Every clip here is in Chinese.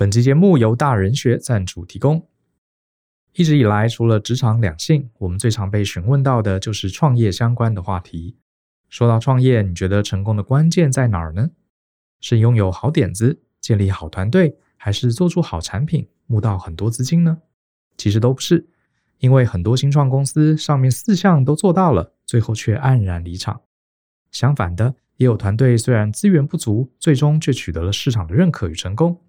本期节目由大人学赞助提供。一直以来，除了职场两性，我们最常被询问到的就是创业相关的话题。说到创业，你觉得成功的关键在哪儿呢？是拥有好点子、建立好团队，还是做出好产品、募到很多资金呢？其实都不是，因为很多新创公司上面四项都做到了，最后却黯然离场。相反的，也有团队虽然资源不足，最终却取得了市场的认可与成功。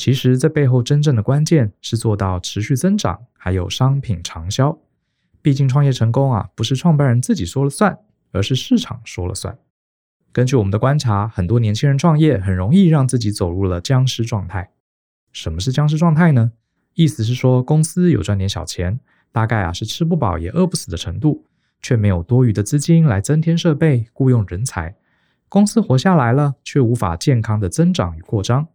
其实这背后真正的关键是做到持续增长，还有商品长销。毕竟创业成功啊，不是创办人自己说了算，而是市场说了算。根据我们的观察，很多年轻人创业很容易让自己走入了僵尸状态。什么是僵尸状态呢？意思是说公司有赚点小钱，大概啊是吃不饱也饿不死的程度，却没有多余的资金来增添设备、雇佣人才。公司活下来了，却无法健康的增长与扩张。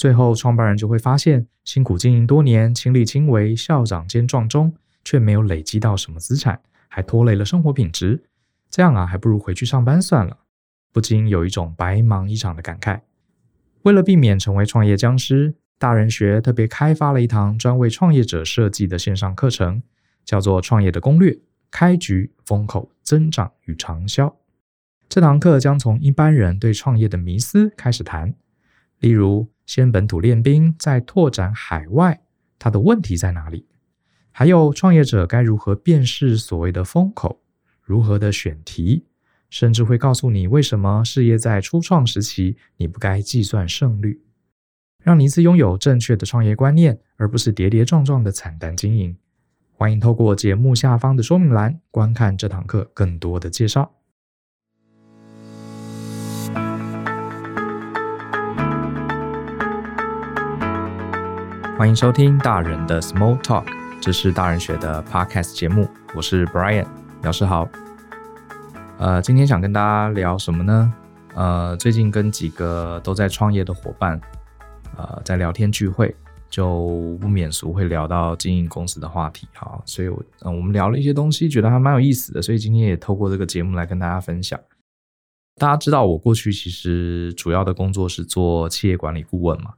最后，创办人就会发现，辛苦经营多年，亲力亲为，校长兼撞钟，却没有累积到什么资产，还拖累了生活品质。这样啊，还不如回去上班算了。不禁有一种白忙一场的感慨。为了避免成为创业僵尸，大人学特别开发了一堂专为创业者设计的线上课程，叫做《创业的攻略：开局、风口、增长与长销》。这堂课将从一般人对创业的迷思开始谈，例如，先本土练兵，再拓展海外，它的问题在哪里？还有创业者该如何辨识所谓的风口？如何的选题？甚至会告诉你为什么事业在初创时期你不该计算胜率，让你一次拥有正确的创业观念，而不是跌跌撞撞的惨淡经营。欢迎透过节目下方的说明栏观看这堂课更多的介绍。欢迎收听大人的 Small Talk，这是大人学的 Podcast 节目，我是 Brian，老师好。呃，今天想跟大家聊什么呢？呃，最近跟几个都在创业的伙伴，呃，在聊天聚会，就不免俗会聊到经营公司的话题，哈，所以我，呃，我们聊了一些东西，觉得还蛮有意思的，所以今天也透过这个节目来跟大家分享。大家知道，我过去其实主要的工作是做企业管理顾问嘛。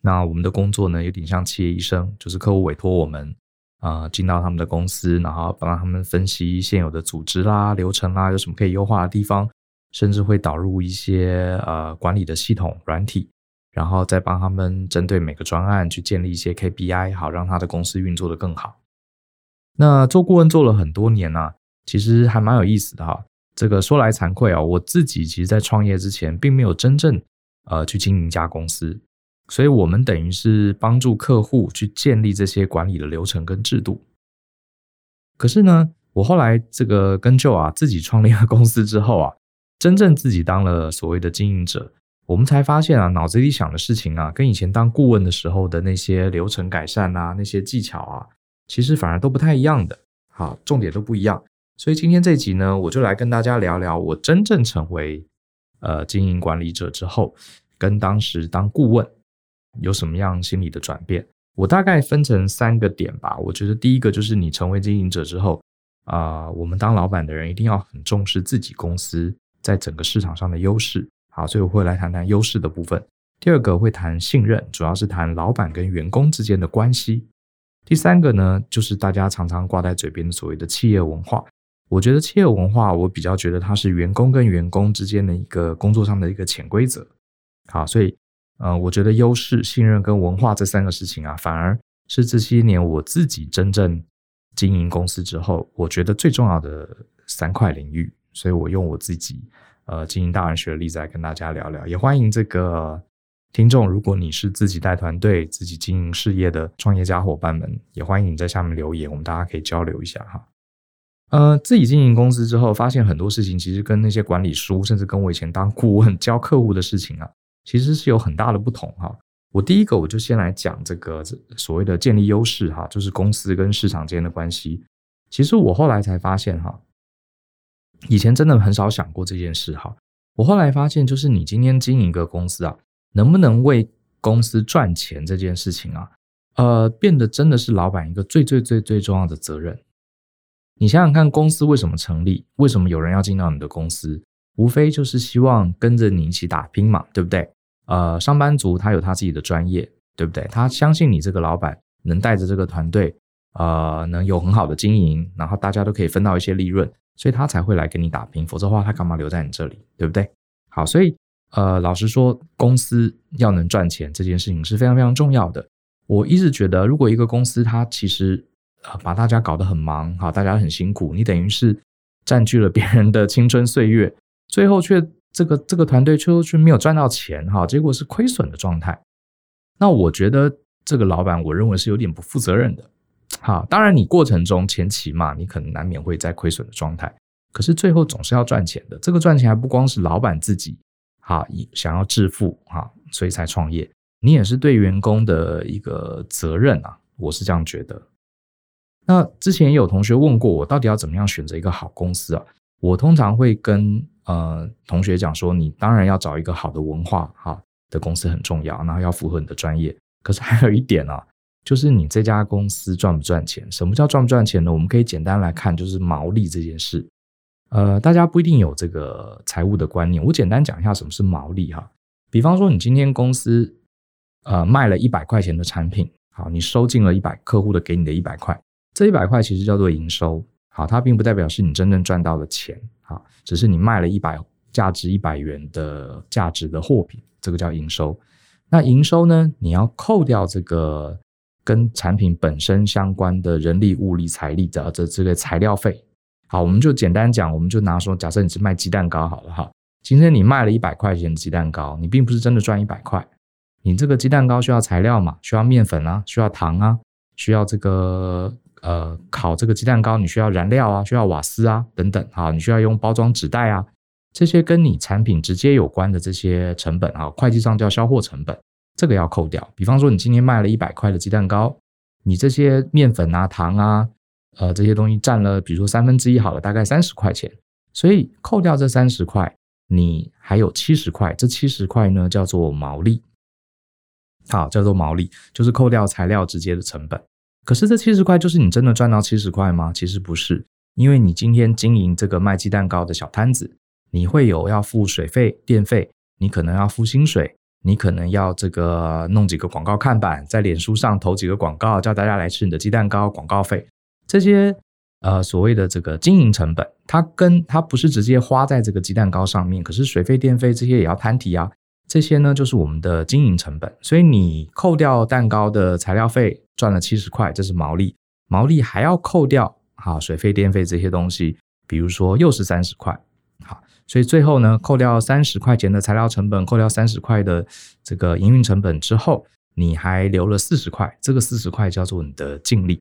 那我们的工作呢，有点像企业医生，就是客户委托我们啊、进到他们的公司，然后帮他们分析现有的组织啦、流程啦，有什么可以优化的地方，甚至会导入一些呃管理的系统软体，然后再帮他们针对每个专案去建立一些 KPI，好让他的公司运作得更好。那做顾问做了很多年呢、啊，其实还蛮有意思的哈。这个说来惭愧啊，我自己其实在创业之前，并没有真正呃去经营一家公司。所以我们等于是帮助客户去建立这些管理的流程跟制度。可是呢，我后来这个跟 Joe 啊自己创立了公司之后啊，真正自己当了所谓的经营者，我们才发现啊，脑子里想的事情啊，跟以前当顾问的时候的那些流程改善啊，那些技巧啊，其实反而都不太一样的。好，重点都不一样。所以今天这集呢，我就来跟大家聊聊我真正成为呃经营管理者之后，跟当时当顾问。有什么样心理的转变？我大概分成三个点吧。我觉得第一个就是你成为经营者之后，啊、我们当老板的人一定要很重视自己公司在整个市场上的优势。好，所以我会来谈谈优势的部分。第二个会谈信任，主要是谈老板跟员工之间的关系。第三个呢，就是大家常常挂在嘴边的所谓的企业文化。我觉得企业文化，我比较觉得它是员工跟员工之间的一个工作上的一个潜规则。好，所以。呃，我觉得优势、信任跟文化这三个事情啊，反而是这些年我自己真正经营公司之后，我觉得最重要的三块领域。所以我用我自己呃经营大人学的例子来跟大家聊聊。也欢迎这个听众，如果你是自己带团队、自己经营事业的创业家伙伴们，也欢迎你在下面留言，我们大家可以交流一下哈。呃，自己经营公司之后，发现很多事情其实跟那些管理书，甚至跟我以前当顾问教客户的事情啊。其实是有很大的不同哈。我第一个我就先来讲这个所谓的建立优势哈，就是公司跟市场之间的关系。其实我后来才发现哈，以前真的很少想过这件事哈。我后来发现，就是你今天经营一个公司啊，能不能为公司赚钱这件事情啊，呃，变得真的是老板一个最最最最重要的责任。你想想看，公司为什么成立？为什么有人要进到你的公司？无非就是希望跟着你一起打拼嘛，对不对？呃，上班族他有他自己的专业，对不对？他相信你这个老板能带着这个团队，呃，能有很好的经营，然后大家都可以分到一些利润，所以他才会来跟你打拼。否则的话，他干嘛留在你这里，对不对？好，所以呃，老实说，公司要能赚钱这件事情是非常非常重要的。我一直觉得，如果一个公司它其实把大家搞得很忙，好，大家很辛苦，你等于是占据了别人的青春岁月，最后却这个这个团队最后却没有赚到钱，哈，结果是亏损的状态。那我觉得这个老板，我认为是有点不负责任的。好，当然你过程中前期嘛，你可能难免会在亏损的状态，可是最后总是要赚钱的。这个赚钱还不光是老板自己，哈，想要致富哈，所以才创业。你也是对员工的一个责任啊，我是这样觉得。那之前有同学问过我，到底要怎么样选择一个好公司啊？我通常会跟呃同学讲说，你当然要找一个好的文化哈的公司很重要，然后要符合你的专业。可是还有一点啊，就是你这家公司赚不赚钱？什么叫赚不赚钱呢？我们可以简单来看，就是毛利这件事。呃，大家不一定有这个财务的观念，我简单讲一下什么是毛利哈。比方说，你今天公司呃卖了一百块钱的产品，好，你收进了一百客户的给你的一百块，这一百块其实叫做营收，好，它并不代表是你真正赚到的钱，好，只是你卖了一百价值一百元的价值的货品，这个叫营收。那营收呢？你要扣掉这个跟产品本身相关的人力、物力、财力的这这个材料费。好，我们就简单讲，我们就拿说，假设你是卖鸡蛋糕好了哈。今天你卖了一百块钱的鸡蛋糕，你并不是真的赚一百块。你这个鸡蛋糕需要材料嘛？需要面粉啊，需要糖啊，需要这个呃烤这个鸡蛋糕，你需要燃料啊，需要瓦斯啊等等。啊，你需要用包装纸袋啊。这些跟你产品直接有关的这些成本啊，会计上叫销货成本，这个要扣掉。比方说，你今天卖了一百块的鸡蛋糕，你这些面粉啊、糖啊，呃，这些东西占了，比如说三分之一好了，大概三十块钱。所以扣掉这三十块，你还有七十块。这七十块呢，叫做毛利。好，叫做毛利，就是扣掉材料直接的成本。可是这七十块就是你真的赚到七十块吗？其实不是，因为你今天经营这个卖鸡蛋糕的小摊子。你会有要付水费、电费，你可能要付薪水，你可能要这个弄几个广告看板，在脸书上投几个广告，叫大家来吃你的鸡蛋糕，广告费这些呃所谓的这个经营成本，它跟它不是直接花在这个鸡蛋糕上面，可是水费、电费这些也要摊提啊，这些呢就是我们的经营成本，所以你扣掉蛋糕的材料费，赚了七十块，这是毛利，毛利还要扣掉好水费、电费这些东西，比如说又是三十块。好所以最后呢，扣掉三十块钱的材料成本，扣掉三十块的这个营运成本之后，你还留了四十块，这个四十块叫做你的净利。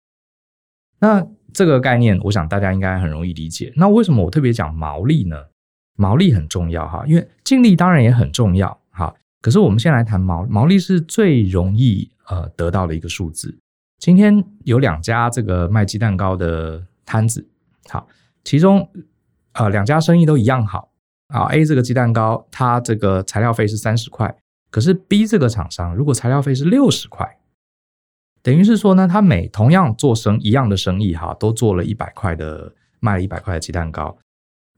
那这个概念，我想大家应该很容易理解。那为什么我特别讲毛利呢？毛利很重要哈，因为净利当然也很重要哈。可是我们先来谈毛毛利是最容易呃得到的一个数字。今天有两家这个卖鸡蛋糕的摊子，好，其中呃两家生意都一样好。啊，A 这个鸡蛋糕，它这个材料费是三十块，可是 B 这个厂商如果材料费是六十块，等于是说呢，他每同样做生一样的生意哈，都做了一百块的，卖了一百块的鸡蛋糕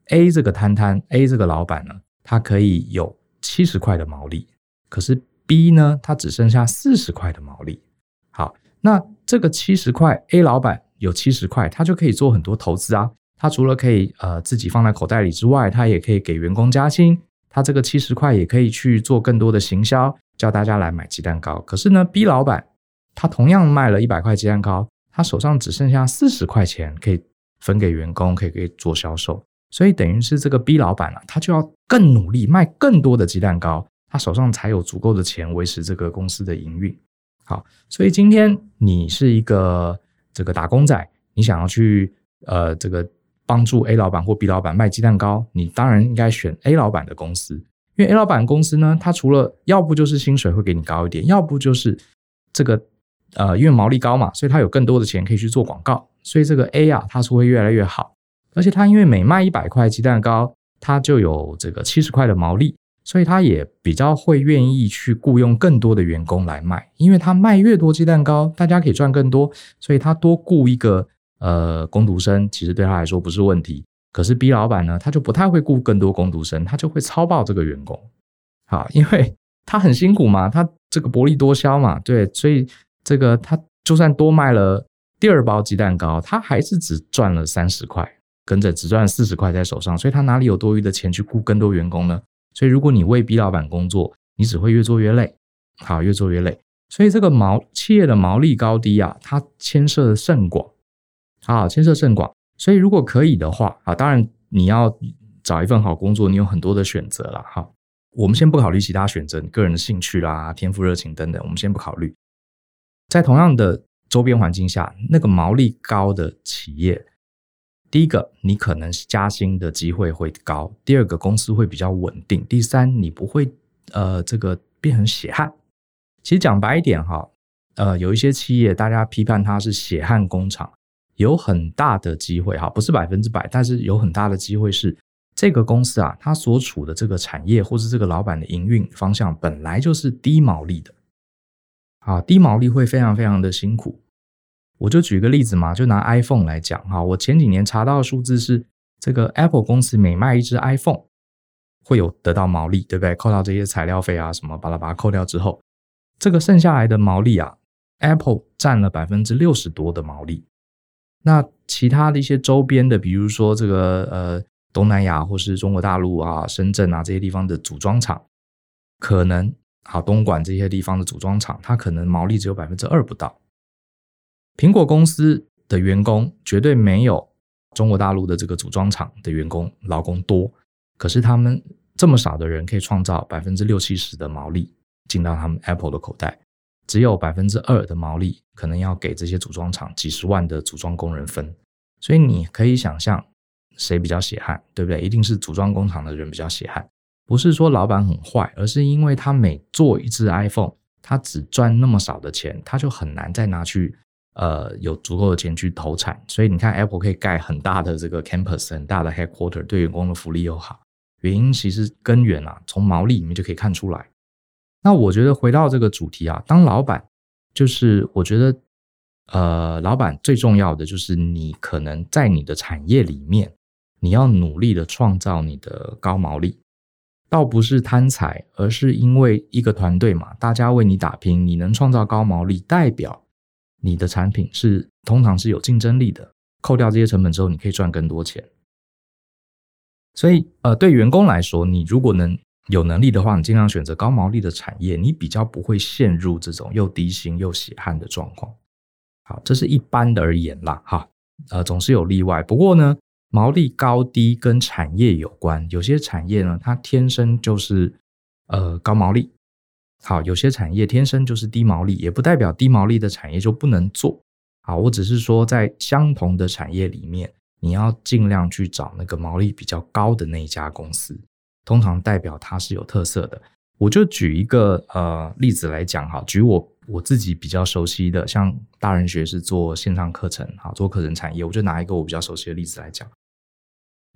，A 这个摊摊，A 这个老板呢，他可以有七十块的毛利，可是 B 呢，他只剩下四十块的毛利。好，那这个七十块，A 老板有七十块，他就可以做很多投资啊。他除了可以呃自己放在口袋里之外，他也可以给员工加薪。他这个七十块也可以去做更多的行销，叫大家来买鸡蛋糕。可是呢，B 老板他同样卖了一百块鸡蛋糕，他手上只剩下四十块钱可以分给员工，可以给做销售。所以等于是这个 B 老板啊，他就要更努力卖更多的鸡蛋糕，他手上才有足够的钱维持这个公司的营运。好，所以今天你是一个这个打工仔，你想要去呃这个。帮助 A 老板或 B 老板卖鸡蛋糕，你当然应该选 A 老板的公司，因为 A 老板公司呢，它除了要不就是薪水会给你高一点，要不就是这个呃，因为毛利高嘛，所以它有更多的钱可以去做广告，所以这个 A 啊，它是会越来越好，而且它因为每卖一百块鸡蛋糕，它就有这个七十块的毛利，所以他也比较会愿意去雇佣更多的员工来卖，因为他卖越多鸡蛋糕，大家可以赚更多，所以他多雇一个。呃，工读生其实对他来说不是问题，可是 B 老板呢，他就不太会雇更多工读生，他就会超爆这个员工，好，因为他很辛苦嘛，他这个薄利多销嘛，对，所以这个他就算多卖了第二包鸡蛋糕，他还是只赚了三十块，跟着只赚四十块在手上，所以他哪里有多余的钱去雇更多员工呢？所以如果你为 B 老板工作，你只会越做越累，好，越做越累。所以这个毛企业的毛利高低啊，它牵涉甚广，好，牵涉甚广。所以如果可以的话啊，当然你要找一份好工作，你有很多的选择了，哈。我们先不考虑其他选择，你个人的兴趣啦、天赋、热情等等，我们先不考虑。在同样的周边环境下，那个毛利高的企业，第一个，你可能加薪的机会会高；第二个，公司会比较稳定；第三，你不会呃这个变成血汗。其实讲白一点哈，呃，有一些企业大家批判它是血汗工厂，有很大的机会哈，不是百分之百，但是有很大的机会是。这个公司啊，它所处的这个产业，或是这个老板的营运方向，本来就是低毛利的，啊，低毛利会非常非常的辛苦。我就举个例子嘛，就拿 iPhone 来讲哈，我前几年查到的数字是，这个 Apple 公司每卖一支 iPhone，会有得到毛利，对不对？扣掉这些材料费啊什么，把它把它扣掉之后，这个剩下来的毛利啊，Apple 占了百分之六十多的毛利。那其他的一些周边的，比如说这个呃。东南亚或是中国大陆啊、深圳啊这些地方的组装厂，可能好东莞这些地方的组装厂，它可能毛利只有百分之二不到。苹果公司的员工绝对没有中国大陆的这个组装厂的员工劳工多，可是他们这么少的人可以创造百分之六七十的毛利进到他们 Apple 的口袋，只有百分之二的毛利可能要给这些组装厂几十万的组装工人分，所以你可以想象。谁比较血汗，对不对？一定是组装工厂的人比较血汗，不是说老板很坏，而是因为他每做一只 iPhone，他只赚那么少的钱，他就很难再拿去呃有足够的钱去投产。所以你看，Apple 可以盖很大的这个 campus，很大的 headquarter，对员工的福利又好，原因其实根源啊，从毛利里面就可以看出来。那我觉得回到这个主题啊，当老板，就是我觉得呃，老板最重要的就是你可能在你的产业里面。你要努力的创造你的高毛利，倒不是贪财，而是因为一个团队嘛，大家为你打拼，你能创造高毛利，代表你的产品是通常是有竞争力的。扣掉这些成本之后，你可以赚更多钱。所以，呃，对员工来说，你如果能有能力的话，你尽量选择高毛利的产业，你比较不会陷入这种又低薪又血汗的状况。好，这是一般的而言啦，哈，呃，总是有例外。不过呢。毛利高低跟产业有关，有些产业呢，它天生就是呃高毛利，好，有些产业天生就是低毛利，也不代表低毛利的产业就不能做，好，我只是说在相同的产业里面，你要尽量去找那个毛利比较高的那一家公司，通常代表它是有特色的。我就举一个呃例子来讲哈，举我我自己比较熟悉的，像大人学是做线上课程，好，做课程产业，我就拿一个我比较熟悉的例子来讲。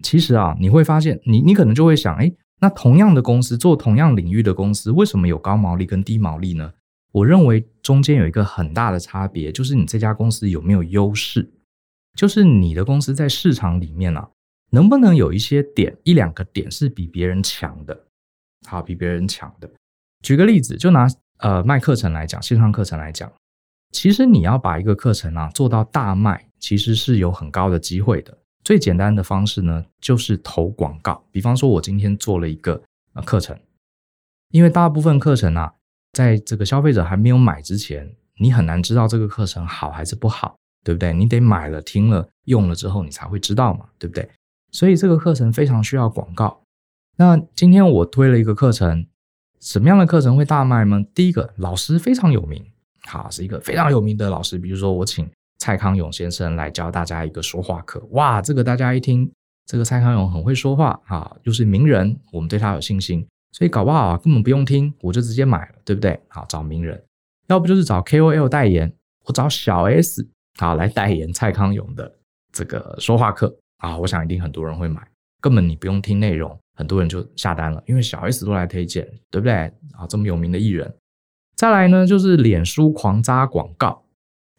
其实啊，你会发现，你你可能就会想，诶，那同样的公司做同样领域的公司，为什么有高毛利跟低毛利呢？我认为中间有一个很大的差别，就是你这家公司有没有优势，就是你的公司在市场里面啊，能不能有一些点，一两个点是比别人强的。好，比别人强的。举个例子，就拿呃卖课程来讲，线上课程来讲，其实你要把一个课程啊做到大卖，其实是有很高的机会的。最简单的方式呢，就是投广告。比方说，我今天做了一个呃课程，因为大部分课程啊，在这个消费者还没有买之前，你很难知道这个课程好还是不好，对不对？你得买了、听了、用了之后，你才会知道嘛，对不对？所以这个课程非常需要广告。那今天我推了一个课程，什么样的课程会大卖吗？第一个，老师非常有名，好，是一个非常有名的老师。比如说，我请蔡康永先生来教大家一个说话课，哇，这个大家一听，这个蔡康永很会说话，哈，又是名人，我们对他有信心，所以搞不好啊，根本不用听，我就直接买了，对不对？好，找名人，要不就是找 KOL 代言，我找小 S 好来代言蔡康永的这个说话课啊，我想一定很多人会买，根本你不用听内容。很多人就下单了，因为小 S 都来推荐，对不对？啊，这么有名的艺人。再来呢，就是脸书狂扎广告，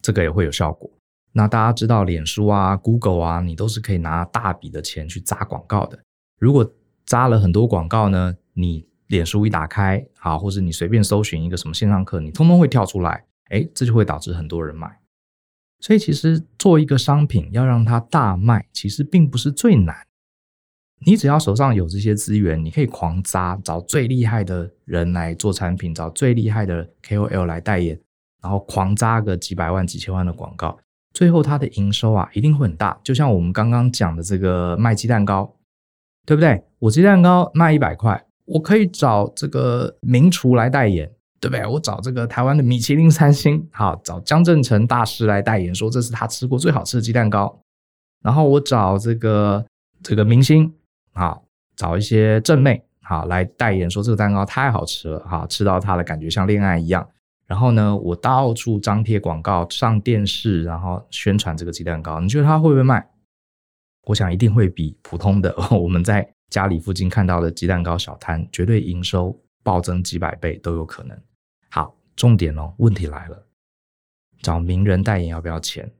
这个也会有效果。那大家知道，脸书啊、Google 啊，你都是可以拿大笔的钱去砸广告的。如果扎了很多广告呢，你脸书一打开，好，或者你随便搜寻一个什么线上课，你通通会跳出来，哎，这就会导致很多人买。所以其实做一个商品要让它大卖，其实并不是最难。你只要手上有这些资源，你可以狂砸，找最厉害的人来做产品，找最厉害的 KOL 来代言，然后狂砸个几百万、几千万的广告，最后它的营收啊一定会很大。就像我们刚刚讲的这个卖鸡蛋糕，对不对？我鸡蛋糕卖一百块，我可以找这个名厨来代言，对不对？我找这个台湾的米其林三星，好，找江振成大师来代言，说这是他吃过最好吃的鸡蛋糕。然后我找这个这个明星。好，找一些正妹好来代言，说这个蛋糕太好吃了，哈，吃到它的感觉像恋爱一样。然后呢，我到处张贴广告，上电视，然后宣传这个鸡蛋糕。你觉得它会不会卖？我想一定会比普通的我们在家里附近看到的鸡蛋糕小摊，绝对营收暴增几百倍都有可能。好，重点哦，问题来了，找名人代言要不要钱？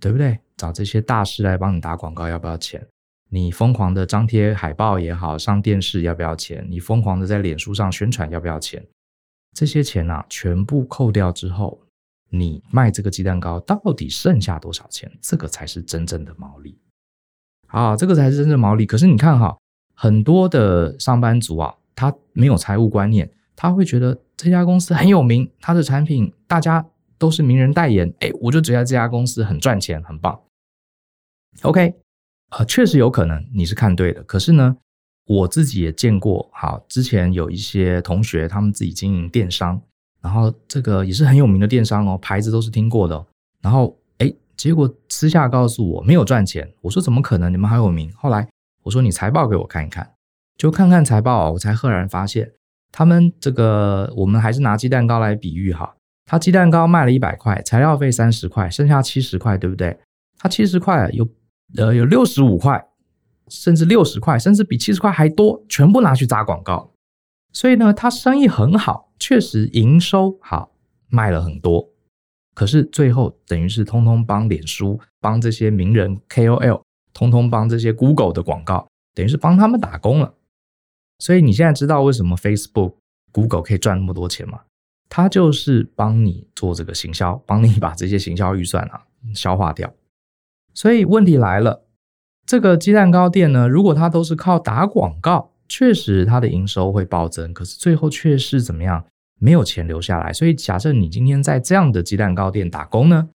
对不对？找这些大师来帮你打广告要不要钱？你疯狂的张贴海报也好，上电视要不要钱？你疯狂的在脸书上宣传要不要钱？这些钱啊，全部扣掉之后，你卖这个鸡蛋糕到底剩下多少钱？这个才是真正的毛利。啊，这个才是真正的毛利。可是你看哈，很多的上班族啊，他没有财务观念，他会觉得这家公司很有名，他的产品大家都是名人代言，哎，我就觉得这家公司很赚钱，很棒。OK。呃，确实有可能你是看对的，可是呢，我自己也见过，好，之前有一些同学他们自己经营电商，然后这个也是很有名的电商哦，牌子都是听过的，然后哎，结果私下告诉我没有赚钱，我说怎么可能？你们还有名？后来我说你财报给我看一看，就看看财报啊，我才赫然发现，他们这个我们还是拿鸡蛋糕来比喻哈，他鸡蛋糕卖了一百块，材料费三十块，剩下七十块，对不对？他七十块有。呃，有六十五块，甚至六十块，甚至比七十块还多，全部拿去砸广告。所以呢，他生意很好，确实营收好，卖了很多。可是最后等于是通通帮脸书、帮这些名人 KOL，通通帮这些 Google 的广告，等于是帮他们打工了。所以你现在知道为什么 Facebook、Google 可以赚那么多钱吗？他就是帮你做这个行销，帮你把这些行销预算啊消化掉。所以问题来了，这个鸡蛋糕店呢，如果它都是靠打广告，确实它的营收会暴增，可是最后却是怎么样？没有钱留下来。所以假设你今天在这样的鸡蛋糕店打工呢，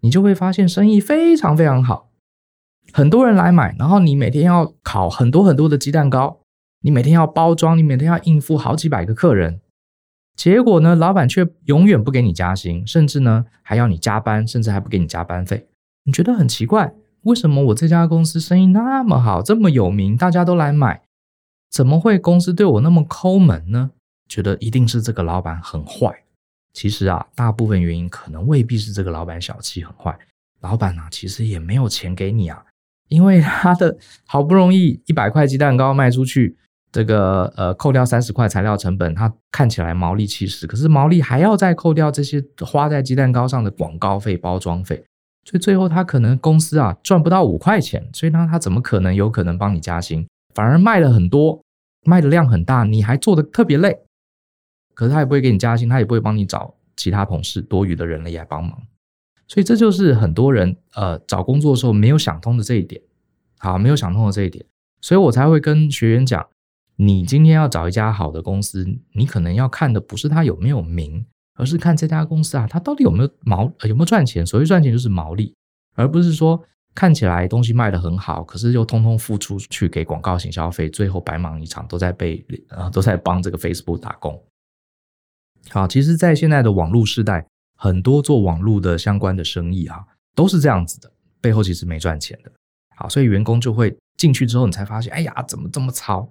你就会发现生意非常非常好，很多人来买，然后你每天要烤很多很多的鸡蛋糕，你每天要包装，你每天要应付好几百个客人，结果呢，老板却永远不给你加薪，甚至呢还要你加班，甚至还不给你加班费。你觉得很奇怪，为什么我这家公司生意那么好，这么有名，大家都来买，怎么会公司对我那么抠门呢？觉得一定是这个老板很坏。其实啊，大部分原因可能未必是这个老板小气很坏，老板啊，其实也没有钱给你啊，因为他的好不容易一百块鸡蛋糕卖出去，这个呃扣掉三十块材料成本，他看起来毛利七十，可是毛利还要再扣掉这些花在鸡蛋糕上的广告费、包装费。所以最后他可能公司啊赚不到五块钱，所以呢他怎么可能有可能帮你加薪？反而卖了很多，卖的量很大，你还做的特别累，可是他也不会给你加薪，他也不会帮你找其他同事多余的人力来帮忙。所以这就是很多人呃找工作的时候没有想通的这一点，好，没有想通的这一点，所以我才会跟学员讲，你今天要找一家好的公司，你可能要看的不是他有没有名。而是看这家公司啊，它到底有没有毛，有没有赚钱？所谓赚钱就是毛利，而不是说看起来东西卖得很好，可是又通通付出去给广告型消费，最后白忙一场，都在被呃都在帮这个 Facebook 打工。好，其实，在现在的网络时代，很多做网络的相关的生意啊，都是这样子的，背后其实没赚钱的。好，所以员工就会进去之后，你才发现，哎呀，怎么这么操？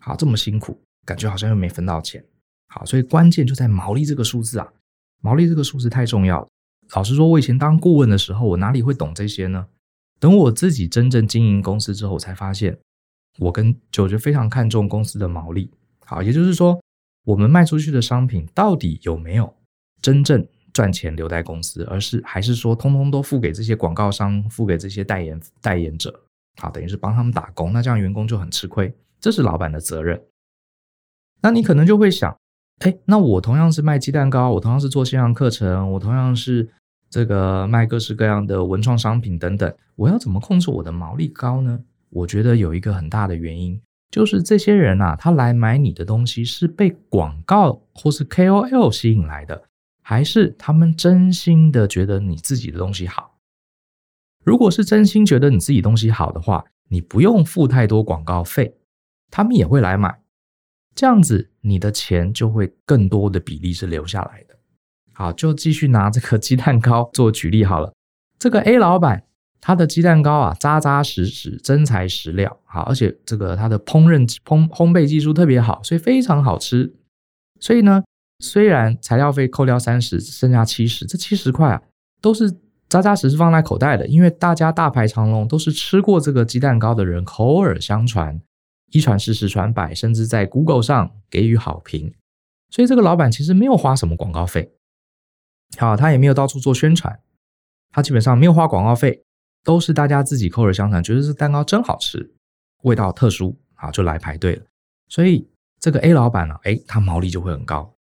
好，这么辛苦，感觉好像又没分到钱。好，所以关键就在毛利这个数字啊，毛利这个数字太重要了。老实说，我以前当顾问的时候，我哪里会懂这些呢？等我自己真正经营公司之后，我才发现，我跟九就非常看重公司的毛利。好，也就是说，我们卖出去的商品到底有没有真正赚钱留在公司，而是还是说，通通都付给这些广告商，付给这些代言代言者。好，等于是帮他们打工，那这样员工就很吃亏，这是老板的责任。那你可能就会想，哎，那我同样是卖鸡蛋糕，我同样是做线上课程，我同样是这个卖各式各样的文创商品等等，我要怎么控制我的毛利高呢？我觉得有一个很大的原因，就是这些人啊，他来买你的东西是被广告或是 KOL 吸引来的，还是他们真心的觉得你自己的东西好？如果是真心觉得你自己东西好的话，你不用付太多广告费，他们也会来买，这样子你的钱就会更多的比例是留下来的。好，就继续拿这个鸡蛋糕做举例好了。这个 A 老板他的鸡蛋糕啊，扎扎实实，真材实料，好，而且这个他的烹饪烹烘焙技术特别好，所以非常好吃。所以呢，虽然材料费扣掉三十，剩下七十，这七十块啊，都是。扎扎实实放在口袋的，因为大家大排长龙，都是吃过这个鸡蛋糕的人，口耳相传，一传十，十传百，甚至在 Google 上给予好评。所以这个老板其实没有花什么广告费，好，他也没有到处做宣传，他基本上没有花广告费，都是大家自己口耳相传，觉得这蛋糕真好吃，味道特殊，好，就来排队了。所以这个 A 老板呢，哎，他毛利就会很高。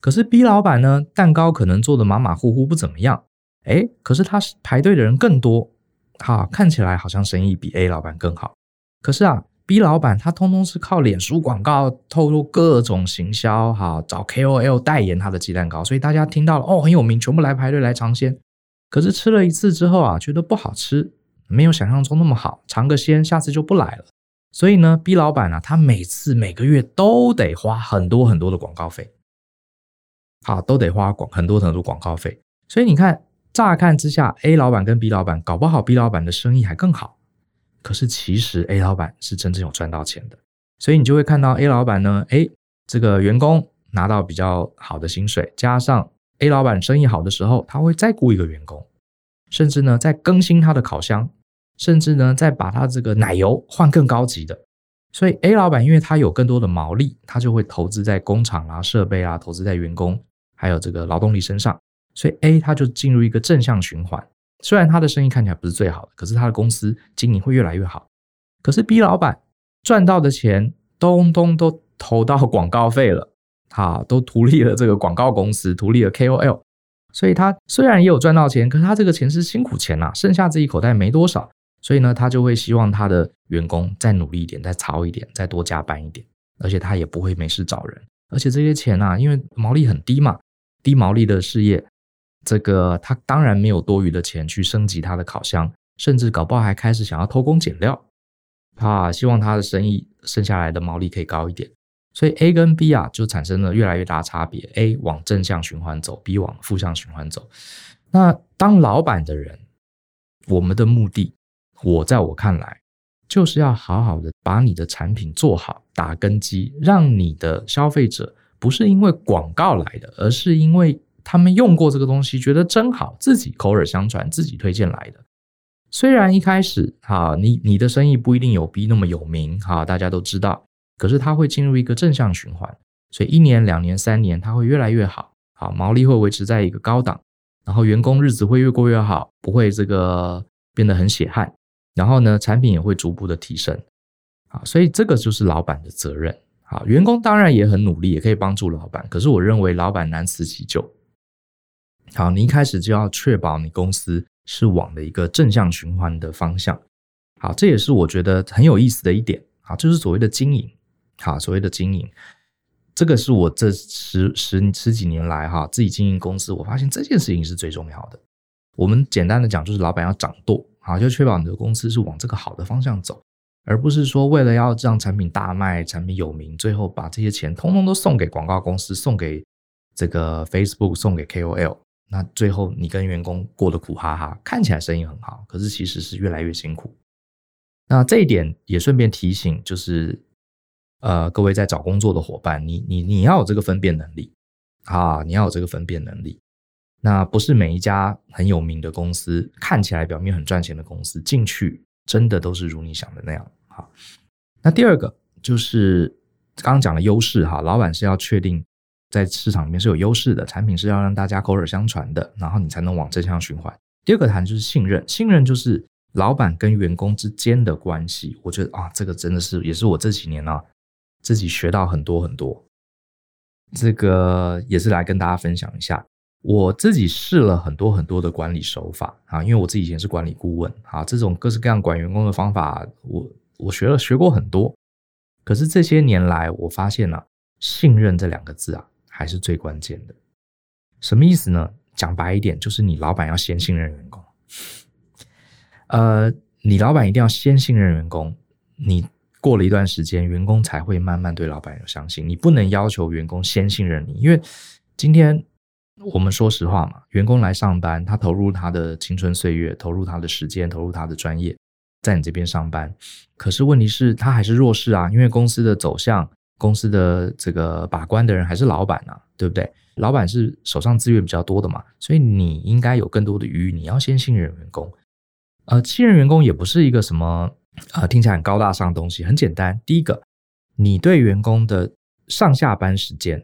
可是 B 老板呢，蛋糕可能做的马马虎虎，不怎么样。哎，可是他排队的人更多，哈，看起来好像生意比 A 老板更好。可是啊，B 老板他通通是靠脸书广告，透露各种行销，哈，找 KOL 代言他的鸡蛋糕，所以大家听到了哦，很有名，全部来排队来尝鲜。可是吃了一次之后啊，觉得不好吃，没有想象中那么好，尝个鲜，下次就不来了。所以呢，B 老板啊，他每次每个月都得花很多很多的广告费，好，都得花广很多很多广告费。所以你看。乍看之下，A 老板跟 B 老板搞不好，B 老板的生意还更好。可是其实 A 老板是真正有赚到钱的，所以你就会看到 A 老板呢，诶，这个员工拿到比较好的薪水，加上 A 老板生意好的时候，他会再雇一个员工，甚至呢再更新他的烤箱，甚至呢再把他这个奶油换更高级的。所以 A 老板因为他有更多的毛利，他就会投资在工厂啊、设备啊，投资在员工还有这个劳动力身上。所以 A 他就进入一个正向循环，虽然他的生意看起来不是最好的，可是他的公司经营会越来越好。可是 B 老板赚到的钱通通都投到广告费了，哈，都图利了这个广告公司，图利了 KOL。所以他虽然也有赚到钱，可是他这个钱是辛苦钱呐，剩下自己口袋没多少。所以呢，他就会希望他的员工再努力一点，再操一点，再多加班一点，而且他也不会没事找人。而且这些钱呐，因为毛利很低嘛，低毛利的事业。这个他当然没有多余的钱去升级他的烤箱，甚至搞不好还开始想要偷工减料，啊，希望他的生意剩下来的毛利可以高一点。所以 A 跟 B 啊就产生了越来越大差别，A 往正向循环走，B 往负向循环走。那当老板的人，我们的目的，我在我看来，就是要好好的把你的产品做好，打根基，让你的消费者不是因为广告来的，而是因为。他们用过这个东西，觉得真好，自己口耳相传，自己推荐来的。虽然一开始哈，你你的生意不一定有 B 那么有名哈，大家都知道，可是它会进入一个正向循环，所以一年、两年、三年，它会越来越好，好，毛利会维持在一个高档，然后员工日子会越过越好，不会这个变得很血汗，然后呢，产品也会逐步的提升，啊，所以这个就是老板的责任，啊，员工当然也很努力，也可以帮助老板，可是我认为老板难辞其咎。好，你一开始就要确保你公司是往的一个正向循环的方向。好，这也是我觉得很有意思的一点。啊，就是所谓的经营。好，所谓的经营，这个是我这十十十几年来哈自己经营公司，我发现这件事情是最重要的。我们简单的讲，就是老板要掌舵，好，就确保你的公司是往这个好的方向走，而不是说为了要让产品大卖、产品有名，最后把这些钱通通都送给广告公司、送给这个 Facebook、送给 KOL。那最后你跟员工过得苦哈哈，看起来生意很好，可是其实是越来越辛苦。那这一点也顺便提醒，就是呃，各位在找工作的伙伴，你你你要有这个分辨能力啊，你要有这个分辨能力。那不是每一家很有名的公司，看起来表面很赚钱的公司，进去真的都是如你想的那样。好，那第二个就是刚刚讲的优势哈，老板是要确定。在市场里面是有优势的，产品是要让大家口耳相传的，然后你才能往正向循环。第二个谈就是信任，信任就是老板跟员工之间的关系。我觉得啊，这个真的是也是我这几年啊自己学到很多很多。这个也是来跟大家分享一下，我自己试了很多很多的管理手法啊，因为我自己以前是管理顾问啊，这种各式各样管员工的方法，我我学了学过很多。可是这些年来，我发现啊，信任这两个字啊，还是最关键的。什么意思呢？讲白一点，就是你老板要先信任员工。呃，你老板一定要先信任员工，你。过了一段时间，员工才会慢慢对老板有相信。你不能要求员工先信任你，因为今天我们说实话嘛，员工来上班，他投入他的青春岁月，投入他的时间，投入他的专业，在你这边上班。可是问题是，他还是弱势啊，因为公司的走向，公司的这个把关的人还是老板啊，对不对？老板是手上资源比较多的嘛，所以你应该有更多的余裕，你要先信任员工。呃，信任员工也不是一个什么。呃，听起来很高大上的东西，很简单。第一个，你对员工的上下班时间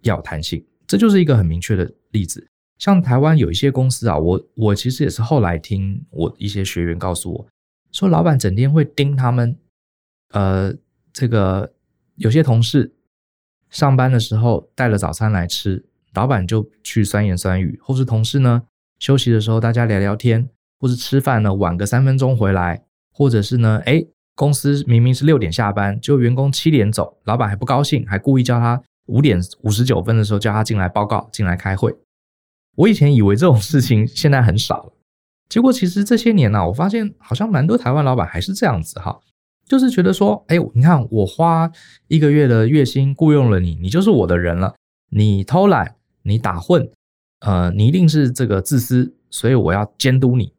要弹性，这就是一个很明确的例子。像台湾有一些公司啊，我我其实也是后来听我一些学员告诉我，说老板整天会盯他们，呃，这个有些同事上班的时候带了早餐来吃，老板就去酸言酸语，或是同事呢休息的时候大家聊聊天，或是吃饭呢晚个三分钟回来。或者是呢，诶，公司明明是六点下班，就员工七点走，老板还不高兴，还故意叫他五点五十九分的时候叫他进来报告，进来开会。我以前以为这种事情现在很少了，结果其实这些年呢、啊，我发现好像蛮多台湾老板还是这样子哈，就是觉得说，诶，你看我花一个月的月薪雇佣了你，你就是我的人了，你偷懒，你打混，呃，你一定是这个自私，所以我要监督你。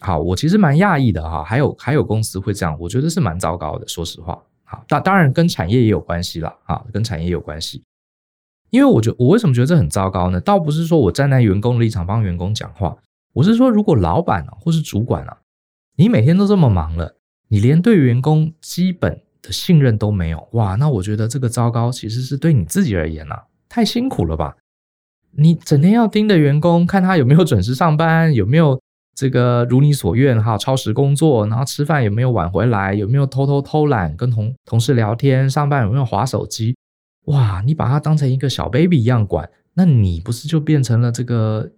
好，我其实蛮讶异的哈，还有还有公司会这样，我觉得是蛮糟糕的。说实话，好，当当然跟产业也有关系啦，啊，跟产业有关系。因为我觉得我为什么觉得这很糟糕呢？倒不是说我站在员工的立场帮员工讲话，我是说，如果老板啊或是主管啊，你每天都这么忙了，你连对员工基本的信任都没有，哇，那我觉得这个糟糕其实是对你自己而言啊，太辛苦了吧？你整天要盯着员工，看他有没有准时上班，有没有。这个如你所愿哈，超时工作，然后吃饭有没有晚回来，有没有偷偷偷懒跟同同事聊天，上班有没有划手机？哇，你把他当成一个小 baby 一样管，那你不是就变成了这个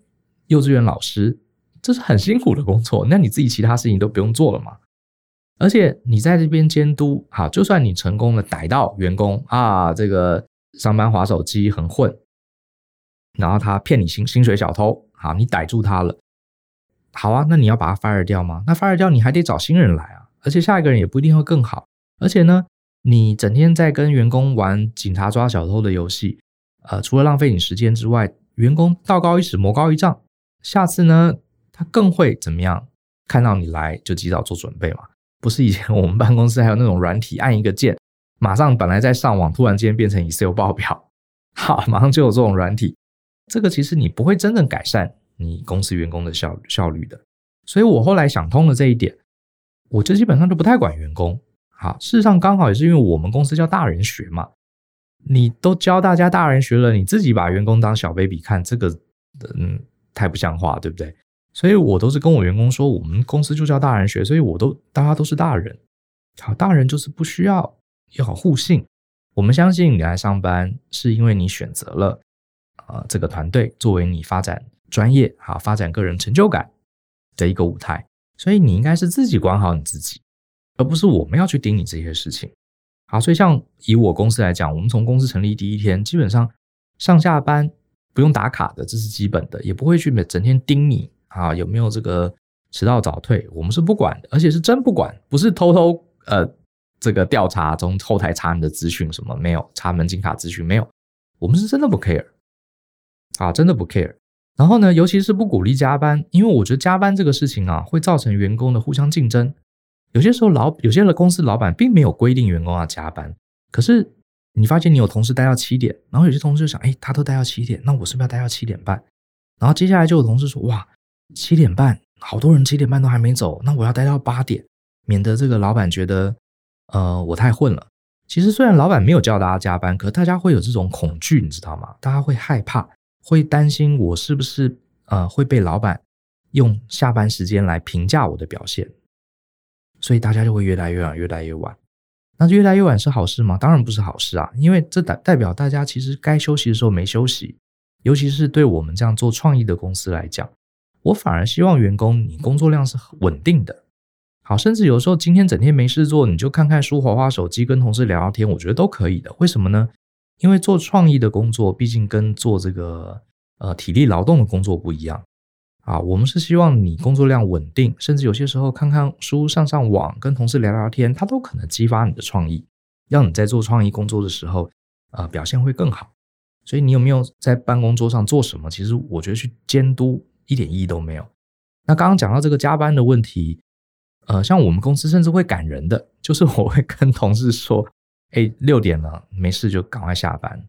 幼稚园老师？这是很辛苦的工作，那你自己其他事情都不用做了嘛？而且你在这边监督，好，就算你成功的逮到员工啊，这个上班划手机很混，然后他骗你薪薪水小偷，好，你逮住他了。好啊，那你要把他 fire 掉吗？那 fire 掉你还得找新人来啊，而且下一个人也不一定会更好。而且呢，你整天在跟员工玩警察抓小偷的游戏，呃，除了浪费你时间之外，员工道高一尺魔高一丈，下次呢，他更会怎么样？看到你来就及早做准备嘛。不是以前我们办公室还有那种软体，按一个键，马上本来在上网，突然间变成 Excel 报表，好，马上就有这种软体。这个其实你不会真正改善。你公司员工的效效率的，所以我后来想通了这一点，我就基本上就不太管员工。好，事实上刚好也是因为我们公司叫大人学嘛，你都教大家大人学了，你自己把员工当小 baby 看，这个嗯太不像话，对不对？所以我都是跟我员工说，我们公司就叫大人学，所以我都大家都是大人。好，大人就是不需要要好互信，我们相信你来上班是因为你选择了啊、呃、这个团队作为你发展。专业啊，发展个人成就感的一个舞台，所以你应该是自己管好你自己，而不是我们要去盯你这些事情。好，所以像以我公司来讲，我们从公司成立第一天，基本上上下班不用打卡的，这是基本的，也不会去每整天盯你啊有没有这个迟到早退，我们是不管的，而且是真不管，不是偷偷呃这个调查从后台查你的资讯什么没有，查门禁卡资讯没有，我们是真的不 care 啊，真的不 care。然后呢，尤其是不鼓励加班，因为我觉得加班这个事情啊，会造成员工的互相竞争。有些时候老，有些的公司老板并没有规定员工要加班，可是你发现你有同事待到七点，然后有些同事就想，哎，他都待到七点，那我是不是要待到七点半？然后接下来就有同事说，哇，七点半，好多人七点半都还没走，那我要待到八点，免得这个老板觉得，呃，我太混了。其实虽然老板没有叫大家加班，可大家会有这种恐惧，你知道吗？大家会害怕。会担心我是不是呃会被老板用下班时间来评价我的表现，所以大家就会越来越晚，越来越晚。那越来越晚是好事吗？当然不是好事啊，因为这代代表大家其实该休息的时候没休息，尤其是对我们这样做创意的公司来讲，我反而希望员工你工作量是稳定的。好，甚至有时候今天整天没事做，你就看看书、滑滑手机、跟同事聊聊天，我觉得都可以的。为什么呢？因为做创意的工作，毕竟跟做这个呃体力劳动的工作不一样。啊，我们是希望你工作量稳定，甚至有些时候看看书、上上网、跟同事聊聊天，它都可能激发你的创意，让你在做创意工作的时候，呃，表现会更好。所以你有没有在办公桌上做什么？其实我觉得去监督一点意义都没有。那刚刚讲到这个加班的问题，呃，像我们公司甚至会赶人的，就是我会跟同事说，哎，六点了，没事就赶快下班。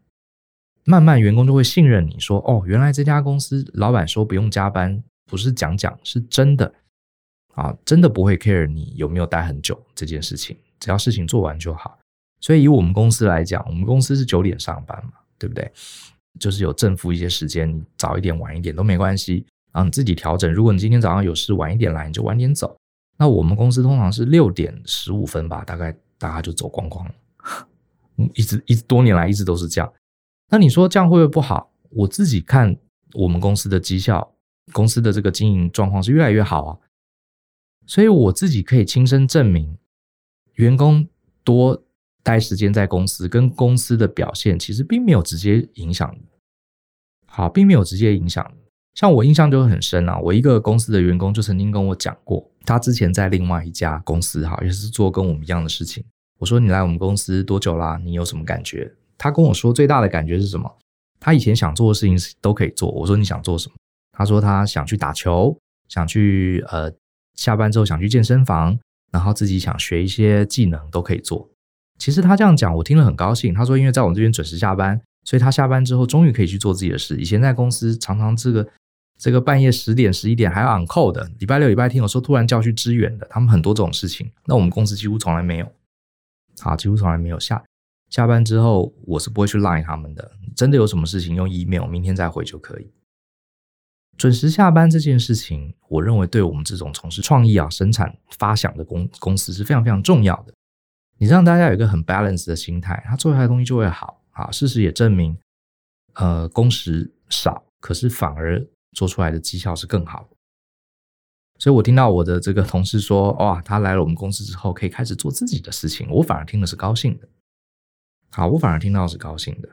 慢慢员工就会信任你说，哦，原来这家公司老板说不用加班。不是讲讲，是真的啊！真的不会 care 你有没有待很久这件事情，只要事情做完就好。所以以我们公司来讲，我们公司是九点上班嘛，对不对？就是有正负一些时间，早一点晚一点都没关系，然后你自己调整。如果你今天早上有事晚一点来，你就晚点走。那我们公司通常是六点十五分吧，大概大家就走光光了。一直一直多年来一直都是这样。那你说这样会不会不好？我自己看我们公司的绩效。公司的这个经营状况是越来越好啊，所以我自己可以亲身证明，员工多待时间在公司，跟公司的表现其实并没有直接影响。好，并没有直接影响。像我印象就很深啊，我一个公司的员工就曾经跟我讲过，他之前在另外一家公司哈，也是做跟我们一样的事情。我说你来我们公司多久啦？你有什么感觉？他跟我说最大的感觉是什么？他以前想做的事情都可以做。我说你想做什么？他说他想去打球，想去呃下班之后想去健身房，然后自己想学一些技能都可以做。其实他这样讲，我听了很高兴。他说，因为在我们这边准时下班，所以他下班之后终于可以去做自己的事。以前在公司常常这个这个半夜十点十一点还要 on call 的，礼拜六礼拜天有时候突然叫去支援的，他们很多这种事情。那我们公司几乎从来没有，啊，几乎从来没有下下班之后我是不会去 line 他们的。真的有什么事情用 email，明天再回就可以。准时下班这件事情，我认为对我们这种从事创意啊、生产发想的公公司是非常非常重要的。你让大家有一个很 balance 的心态，他做出来的东西就会好啊。事实也证明，呃，工时少，可是反而做出来的绩效是更好。所以我听到我的这个同事说，哇，他来了我们公司之后可以开始做自己的事情，我反而听的是高兴的。好，我反而听到是高兴的。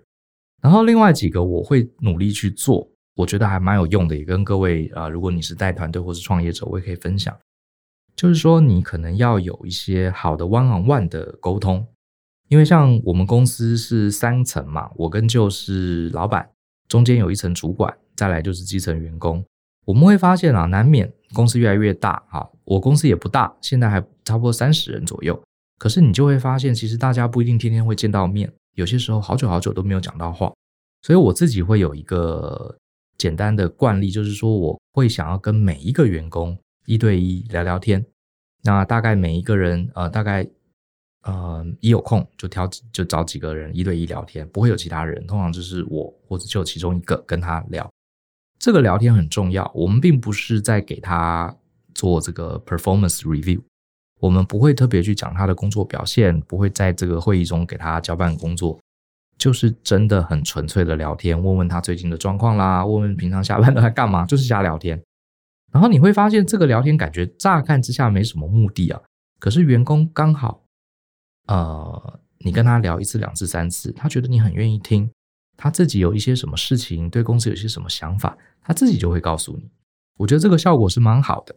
然后另外几个我会努力去做。我觉得还蛮有用的，也跟各位啊、如果你是带团队或是创业者，我也可以分享。就是说，你可能要有一些好的 one on one 的沟通，因为像我们公司是三层嘛，我跟就是老板，中间有一层主管，再来就是基层员工。我们会发现啊，难免公司越来越大啊，我公司也不大，现在还差不多三十人左右。可是你就会发现，其实大家不一定天天会见到面，有些时候好久好久都没有讲到话，所以我自己会有一个。简单的惯例就是说，我会想要跟每一个员工一对一聊聊天。那大概每一个人，呃，大概，呃，一有空就挑就找几个人一对一聊天，不会有其他人。通常就是我或者就其中一个跟他聊。这个聊天很重要。我们并不是在给他做这个 performance review，我们不会特别去讲他的工作表现，不会在这个会议中给他交办工作。就是真的很纯粹的聊天，问问他最近的状况啦，问问平常下班都在干嘛，就是瞎聊天。然后你会发现，这个聊天感觉乍看之下没什么目的啊，可是员工刚好，呃，你跟他聊一次、两次、三次，他觉得你很愿意听，他自己有一些什么事情，对公司有些什么想法，他自己就会告诉你。我觉得这个效果是蛮好的，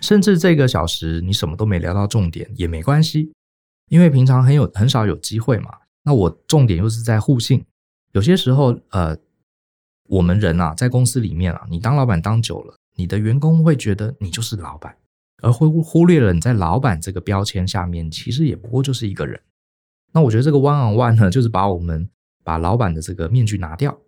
甚至这个小时你什么都没聊到重点也没关系，因为平常很有很少有机会嘛。那我重点又是在互信，有些时候，呃，我们人啊，在公司里面啊，你当老板当久了，你的员工会觉得你就是老板，而会忽略了你在老板这个标签下面，其实也不过就是一个人。那我觉得这个 one on one 呢，就是把我们把老板的这个面具拿掉，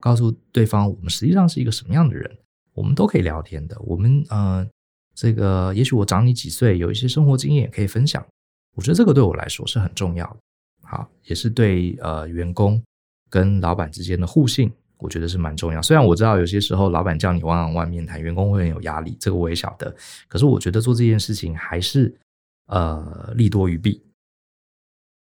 告诉对方我们实际上是一个什么样的人，我们都可以聊天的。我们呃，这个也许我长你几岁，有一些生活经验也可以分享。我觉得这个对我来说是很重要的。好，也是对呃员工跟老板之间的互信，我觉得是蛮重要。虽然我知道有些时候老板叫你往外面谈，员工会很有压力，这个我也晓得。可是我觉得做这件事情还是呃利多于弊。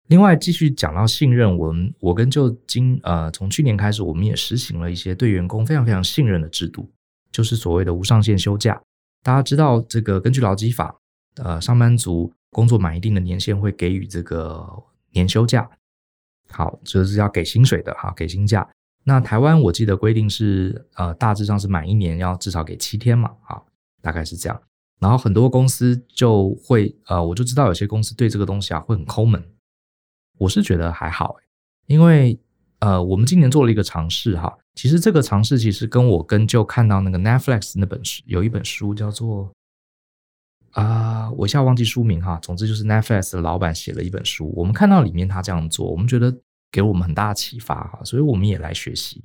另外，继续讲到信任，我们我跟就今呃，从去年开始，我们也实行了一些对员工非常非常信任的制度，就是所谓的无上限休假。大家知道，这个根据劳基法，呃，上班族工作满一定的年限会给予这个年休假，好，这、就是要给薪水的哈，给薪假。那台湾我记得规定是呃，大致上是满一年要至少给七天嘛，好，大概是这样。然后很多公司就会呃，我就知道有些公司对这个东西啊会很抠门。我是觉得还好，因为呃，我们今年做了一个尝试哈。其实这个尝试其实跟我跟就看到那个 Netflix 那本书，有一本书叫做啊、我一下忘记书名哈。总之就是 Netflix 的老板写了一本书，我们看到里面他这样做，我们觉得给我们很大的启发哈，所以我们也来学习。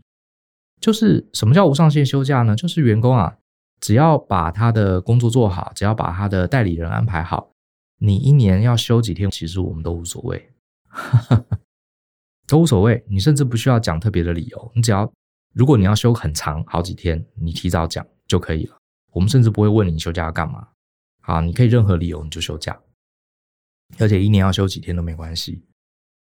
就是什么叫无上限休假呢？就是员工啊，只要把他的工作做好，只要把他的代理人安排好，你一年要休几天，其实我们都无所谓。都无所谓，你甚至不需要讲特别的理由，你只要如果你要休很长好几天，你提早讲就可以了。我们甚至不会问你休假要干嘛，好，你可以任何理由你就休假，而且一年要休几天都没关系。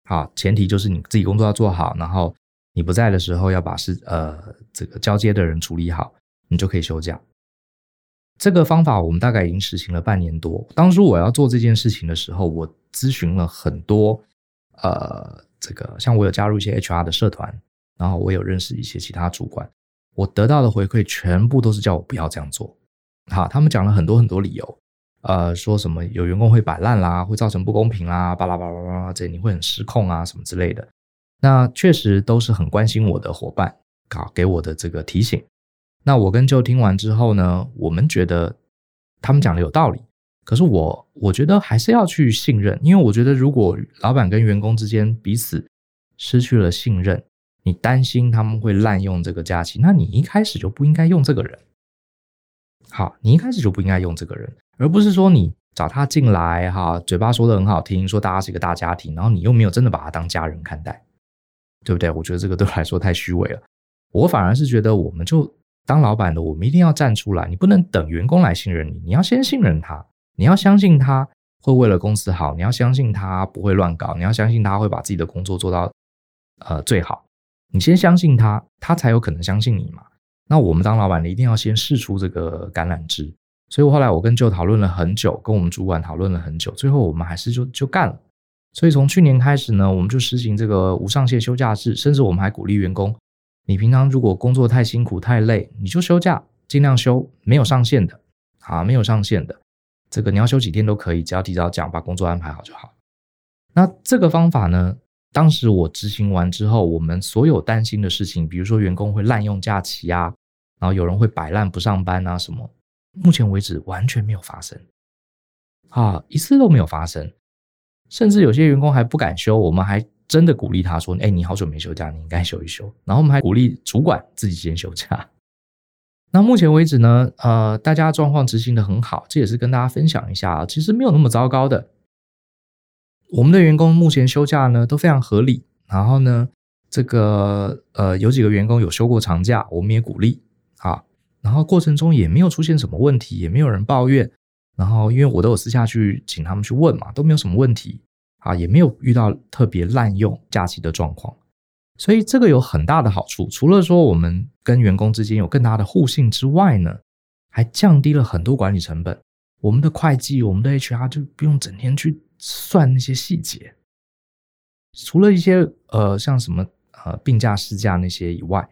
好，前提就是你自己工作要做好，然后你不在的时候要把事呃这个交接的人处理好，你就可以休假。这个方法我们大概已经实行了半年多。当初我要做这件事情的时候，我咨询了很多。呃，这个像我有加入一些 HR 的社团，然后我有认识一些其他主管，我得到的回馈全部都是叫我不要这样做。好，他们讲了很多很多理由，呃，说什么有员工会摆烂啦，会造成不公平啦，巴拉巴拉巴拉，这你会很失控啊，什么之类的。那确实都是很关心我的伙伴，搞给我的这个提醒。那我跟就听完之后呢，我们觉得他们讲的有道理。可是我我觉得还是要去信任，因为我觉得如果老板跟员工之间彼此失去了信任，你担心他们会滥用这个假期，那你一开始就不应该用这个人。好，你一开始就不应该用这个人，而不是说你找他进来哈，嘴巴说的很好听，说大家是一个大家庭，然后你又没有真的把他当家人看待，对不对？我觉得这个对我来说太虚伪了。我反而是觉得，我们就当老板的，我们一定要站出来，你不能等员工来信任你，你要先信任他。你要相信他会为了公司好，你要相信他不会乱搞，你要相信他会把自己的工作做到呃最好。你先相信他，他才有可能相信你嘛。那我们当老板的一定要先试出这个橄榄枝。所以后来我跟就讨论了很久，跟我们主管讨论了很久，最后我们还是就就干了。所以从去年开始呢，我们就实行这个无上限休假制，甚至我们还鼓励员工，你平常如果工作太辛苦太累，你就休假，尽量休，没有上限的啊，没有上限的。这个你要休几天都可以，只要提早讲，把工作安排好就好。那这个方法呢，当时我执行完之后，我们所有担心的事情，比如说员工会滥用假期啊，然后有人会摆烂不上班啊什么，目前为止完全没有发生，啊，一次都没有发生。甚至有些员工还不敢休，我们还真的鼓励他说：“哎，你好久没休假，你应该休一休。”然后我们还鼓励主管自己先休假。那目前为止呢，呃，大家状况执行的很好，这也是跟大家分享一下啊，其实没有那么糟糕的。我们的员工目前休假呢都非常合理，然后呢，这个呃有几个员工有休过长假，我们也鼓励啊，然后过程中也没有出现什么问题，也没有人抱怨，然后因为我都有私下去请他们去问嘛，都没有什么问题啊，也没有遇到特别滥用假期的状况。所以这个有很大的好处，除了说我们跟员工之间有更大的互信之外呢，还降低了很多管理成本。我们的会计、我们的 HR 就不用整天去算那些细节。除了一些呃像什么呃病假、事假那些以外，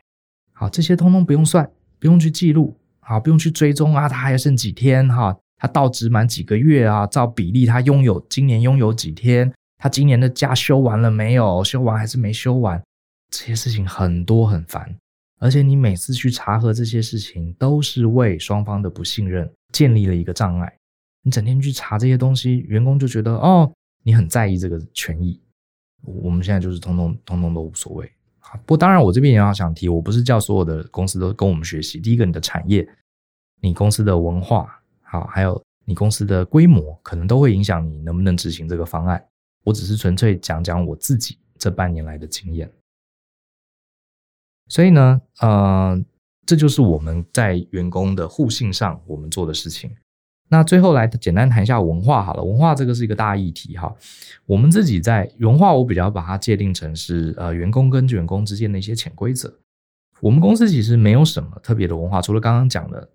好，这些通通不用算，不用去记录，好，不用去追踪啊，他还剩几天哈，他到职满几个月啊，照比例他拥有今年拥有几天，他今年的假休完了没有？休完还是没休完？这些事情很多很烦，而且你每次去查核这些事情，都是为双方的不信任建立了一个障碍。你整天去查这些东西，员工就觉得哦，你很在意这个权益。我们现在就是通通通通都无所谓。不过当然，我这边也要想提，我不是叫所有的公司都跟我们学习。第一个，你的产业、你公司的文化，好，还有你公司的规模，可能都会影响你能不能执行这个方案。我只是纯粹讲讲我自己这半年来的经验。所以呢，呃，这就是我们在员工的互信上我们做的事情。那最后来简单谈一下文化好了，文化这个是一个大议题哈。我们自己在文化，我比较把它界定成是呃员工跟员工之间的一些潜规则。我们公司其实没有什么特别的文化，除了刚刚讲的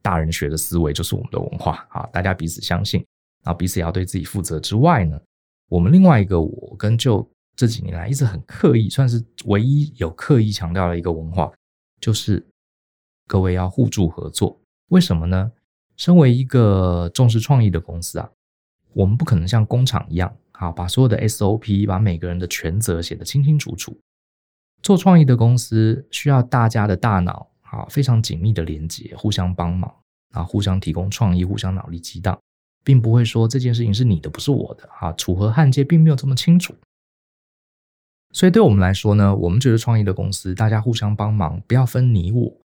大人学的思维就是我们的文化啊，大家彼此相信，然后彼此也要对自己负责之外呢，我们另外一个我跟就这几年来一直很刻意，算是唯一有刻意强调的一个文化，就是各位要互助合作。为什么呢？身为一个重视创意的公司啊，我们不可能像工厂一样，好把所有的 SOP，把每个人的权责写得清清楚楚。做创意的公司需要大家的大脑，好非常紧密的连接，互相帮忙，啊，互相提供创意，互相脑力激荡，并不会说这件事情是你的，不是我的，哈，楚河汉界并没有这么清楚。所以对我们来说呢，我们觉得创业的公司，大家互相帮忙，不要分你我，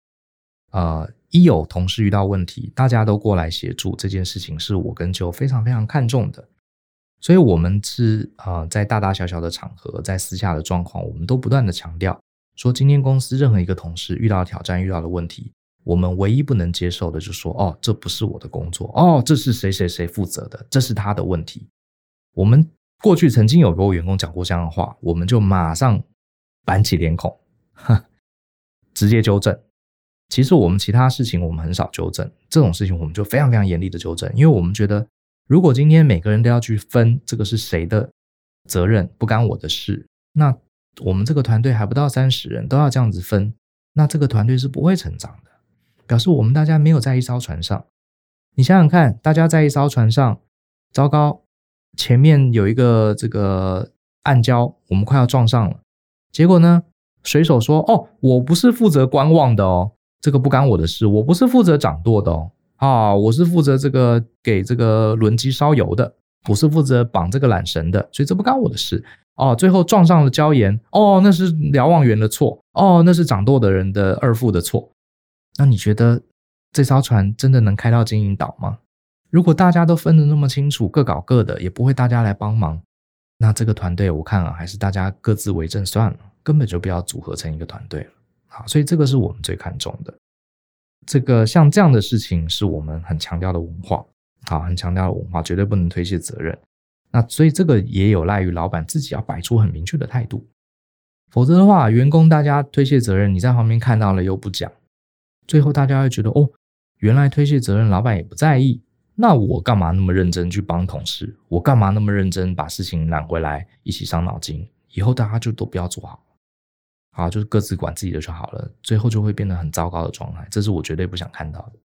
呃。一有同事遇到问题，大家都过来协助，这件事情是我跟就非常非常看重的。所以，我们是呃，在大大小小的场合，在私下的状况，我们都不断的强调说，今天公司任何一个同事遇到挑战、遇到的问题，我们唯一不能接受的，就是说，哦，这不是我的工作，哦，这是谁谁谁负责的，这是他的问题。我们过去曾经有过员工讲过这样的话，我们就马上板起脸孔，哼，直接纠正。其实我们其他事情我们很少纠正，这种事情我们就非常非常严厉的纠正，因为我们觉得，如果今天每个人都要去分这个是谁的责任，不干我的事，那我们这个团队还不到三十人都要这样子分，那这个团队是不会成长的，表示我们大家没有在一艘船上。你想想看，大家在一艘船上，糟糕，前面有一个这个暗礁，我们快要撞上了，结果呢，水手说：“哦，我不是负责观望的哦。”这个不干我的事，我不是负责掌舵的哦，啊，我是负责这个给这个轮机烧油的，我是负责绑这个缆绳的，所以这不干我的事哦。最后撞上了礁岩，哦，那是瞭望员的错，哦，那是掌舵的人的二副的错。那你觉得这艘船真的能开到金银岛吗？如果大家都分得那么清楚，各搞各的，也不会大家来帮忙，那这个团队我看啊，还是大家各自为政算了，根本就不要组合成一个团队了。好，所以这个是我们最看重的。这个像这样的事情是我们很强调的文化，好，很强调的文化，绝对不能推卸责任。那所以这个也有赖于老板自己要摆出很明确的态度，否则的话，员工大家推卸责任，你在旁边看到了又不讲，最后大家会觉得哦，原来推卸责任老板也不在意，那我干嘛那么认真去帮同事？我干嘛那么认真把事情揽回来一起伤脑筋？以后大家就都不要做好。好，就是各自管自己的就好了，最后就会变得很糟糕的状态，这是我绝对不想看到的。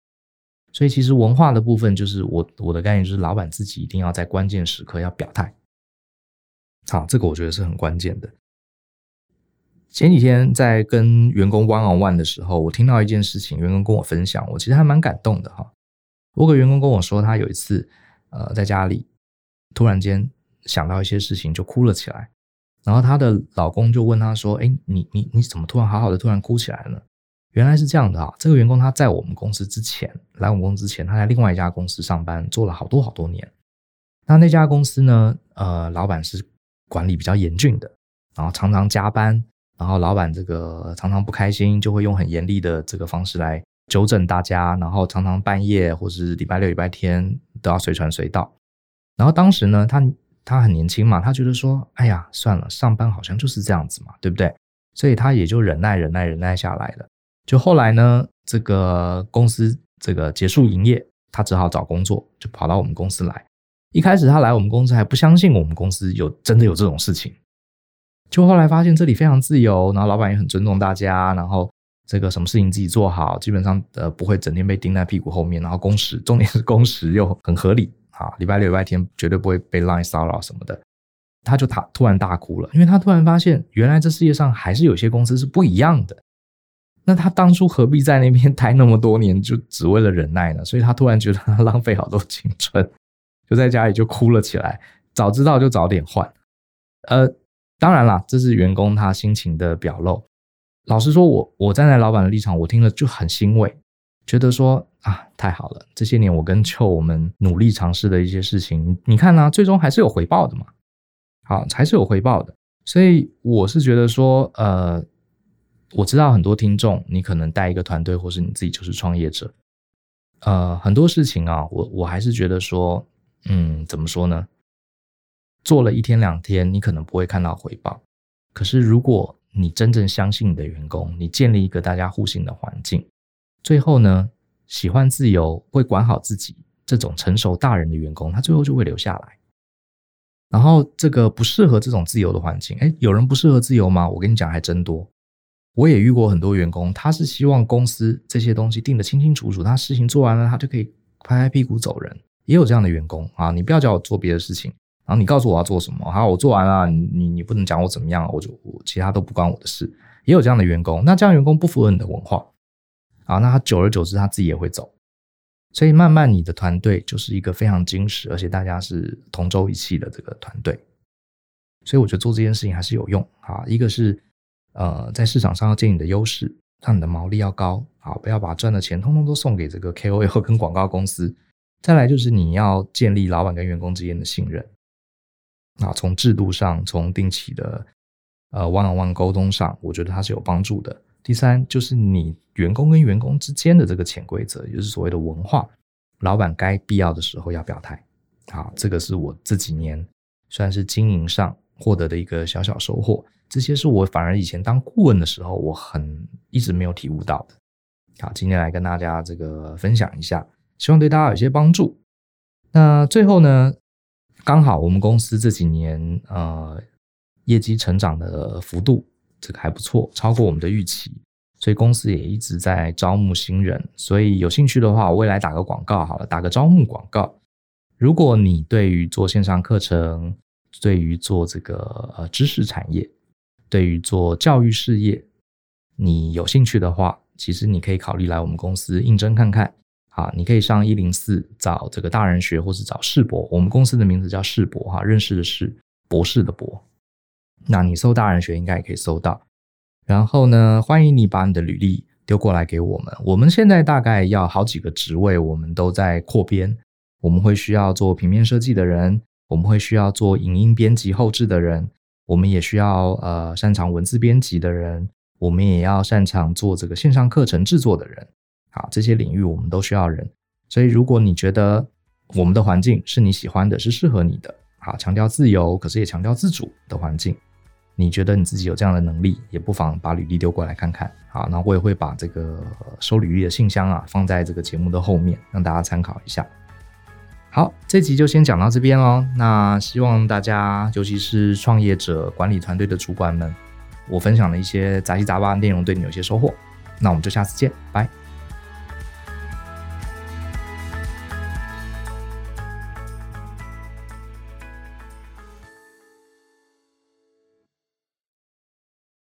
所以，其实文化的部分，就是我我的概念就是，老板自己一定要在关键时刻要表态。好，这个我觉得是很关键的。前几天在跟员工 one on one 的时候，我听到一件事情，员工跟我分享，我其实还蛮感动的哈。我有个员工跟我说，他有一次呃在家里突然间想到一些事情，就哭了起来。然后她的老公就问她说：“哎，你你你怎么突然好好的突然哭起来了呢？”原来是这样的啊，这个员工他在我们公司之前，来我们公司之前，他在另外一家公司上班，做了好多好多年。那那家公司呢，呃，老板是管理比较严峻的，然后常常加班，然后老板这个常常不开心，就会用很严厉的这个方式来纠正大家，然后常常半夜或是礼拜六、礼拜天都要随传随到。然后当时呢，他。他很年轻嘛，他觉得说，哎呀，算了，上班好像就是这样子嘛，对不对？所以他也就忍耐、忍耐、忍耐下来了。就后来呢，这个公司这个结束营业，他只好找工作，就跑到我们公司来。一开始他来我们公司还不相信我们公司有真的有这种事情，就后来发现这里非常自由，然后老板也很尊重大家，然后这个什么事情自己做好，基本上呃不会整天被盯在屁股后面，然后工时重点是工时又很合理。啊，礼拜六、礼拜天绝对不会被 line 骚扰什么的，他就他突然大哭了，因为他突然发现，原来这世界上还是有些公司是不一样的。那他当初何必在那边待那么多年，就只为了忍耐呢？所以他突然觉得他浪费好多青春，就在家里就哭了起来。早知道就早点换。呃，当然啦，这是员工他心情的表露。老实说，我我站在老板的立场，我听了就很欣慰。觉得说啊，太好了！这些年我跟邱我们努力尝试的一些事情，你看呢、最终还是有回报的嘛。好，还是有回报的。所以我是觉得说，呃，我知道很多听众，你可能带一个团队，或是你自己就是创业者，呃，很多事情啊，我我还是觉得说，嗯，怎么说呢？做了一天两天，你可能不会看到回报。可是如果你真正相信你的员工，你建立一个大家互信的环境，最后呢，喜欢自由、会管好自己这种成熟大人的员工，他最后就会留下来。然后这个不适合这种自由的环境，诶，有人不适合自由吗？我跟你讲，还真多。我也遇过很多员工，他是希望公司这些东西定得清清楚楚，他事情做完了，他就可以拍拍屁股走人。也有这样的员工啊，你不要叫我做别的事情。然后你告诉我要做什么，好，我做完了，你你不能讲我怎么样，我就其他都不关我的事。也有这样的员工，那这样员工不符合你的文化，啊，那他久而久之他自己也会走。所以慢慢你的团队就是一个非常精实，而且大家是同舟一气的这个团队。所以我觉得做这件事情还是有用啊。一个是呃在市场上要建立你的优势，让你的毛利要高，啊，不要把赚的钱通通都送给这个 KOL 跟广告公司。再来就是你要建立老板跟员工之间的信任。啊，从制度上，从定期的呃 one-on-one 沟通上，我觉得它是有帮助的。第三，就是你员工跟员工之间的这个潜规则，也就是所谓的文化，老板该必要的时候要表态。好，这个是我这几年算是经营上获得的一个小小收获。这些是我反而以前当顾问的时候，我很一直没有体悟到的。好，今天来跟大家这个分享一下，希望对大家有些帮助。那最后呢，刚好我们公司这几年呃业绩成长的幅度这个还不错，超过我们的预期，所以公司也一直在招募新人。所以有兴趣的话，我未来打个广告好了，打个招募广告。如果你对于做线上课程，对于做这个呃知识产业，对于做教育事业，你有兴趣的话，其实你可以考虑来我们公司应征看看。啊，你可以上一零四找这个大人学，或是找世博。我们公司的名字叫世博哈，认识的是博士的博。那你搜大人学应该也可以搜到。然后呢，欢迎你把你的履历丢过来给我们。我们现在大概要好几个职位，我们都在扩编。我们会需要做平面设计的人，我们会需要做影音编辑后置的人，我们也需要呃擅长文字编辑的人，我们也要擅长做这个线上课程制作的人。好，这些领域我们都需要人，所以如果你觉得我们的环境是你喜欢的，是适合你的，好，强调自由，可是也强调自主的环境，你觉得你自己有这样的能力，也不妨把履历丢过来看看。好，那我也会把这个收履历的信箱啊放在这个节目的后面，让大家参考一下。好，这集就先讲到这边哦。那希望大家，尤其是创业者、管理团队的主管们，我分享的一些杂七杂八的内容对你有些收获。那我们就下次见，拜。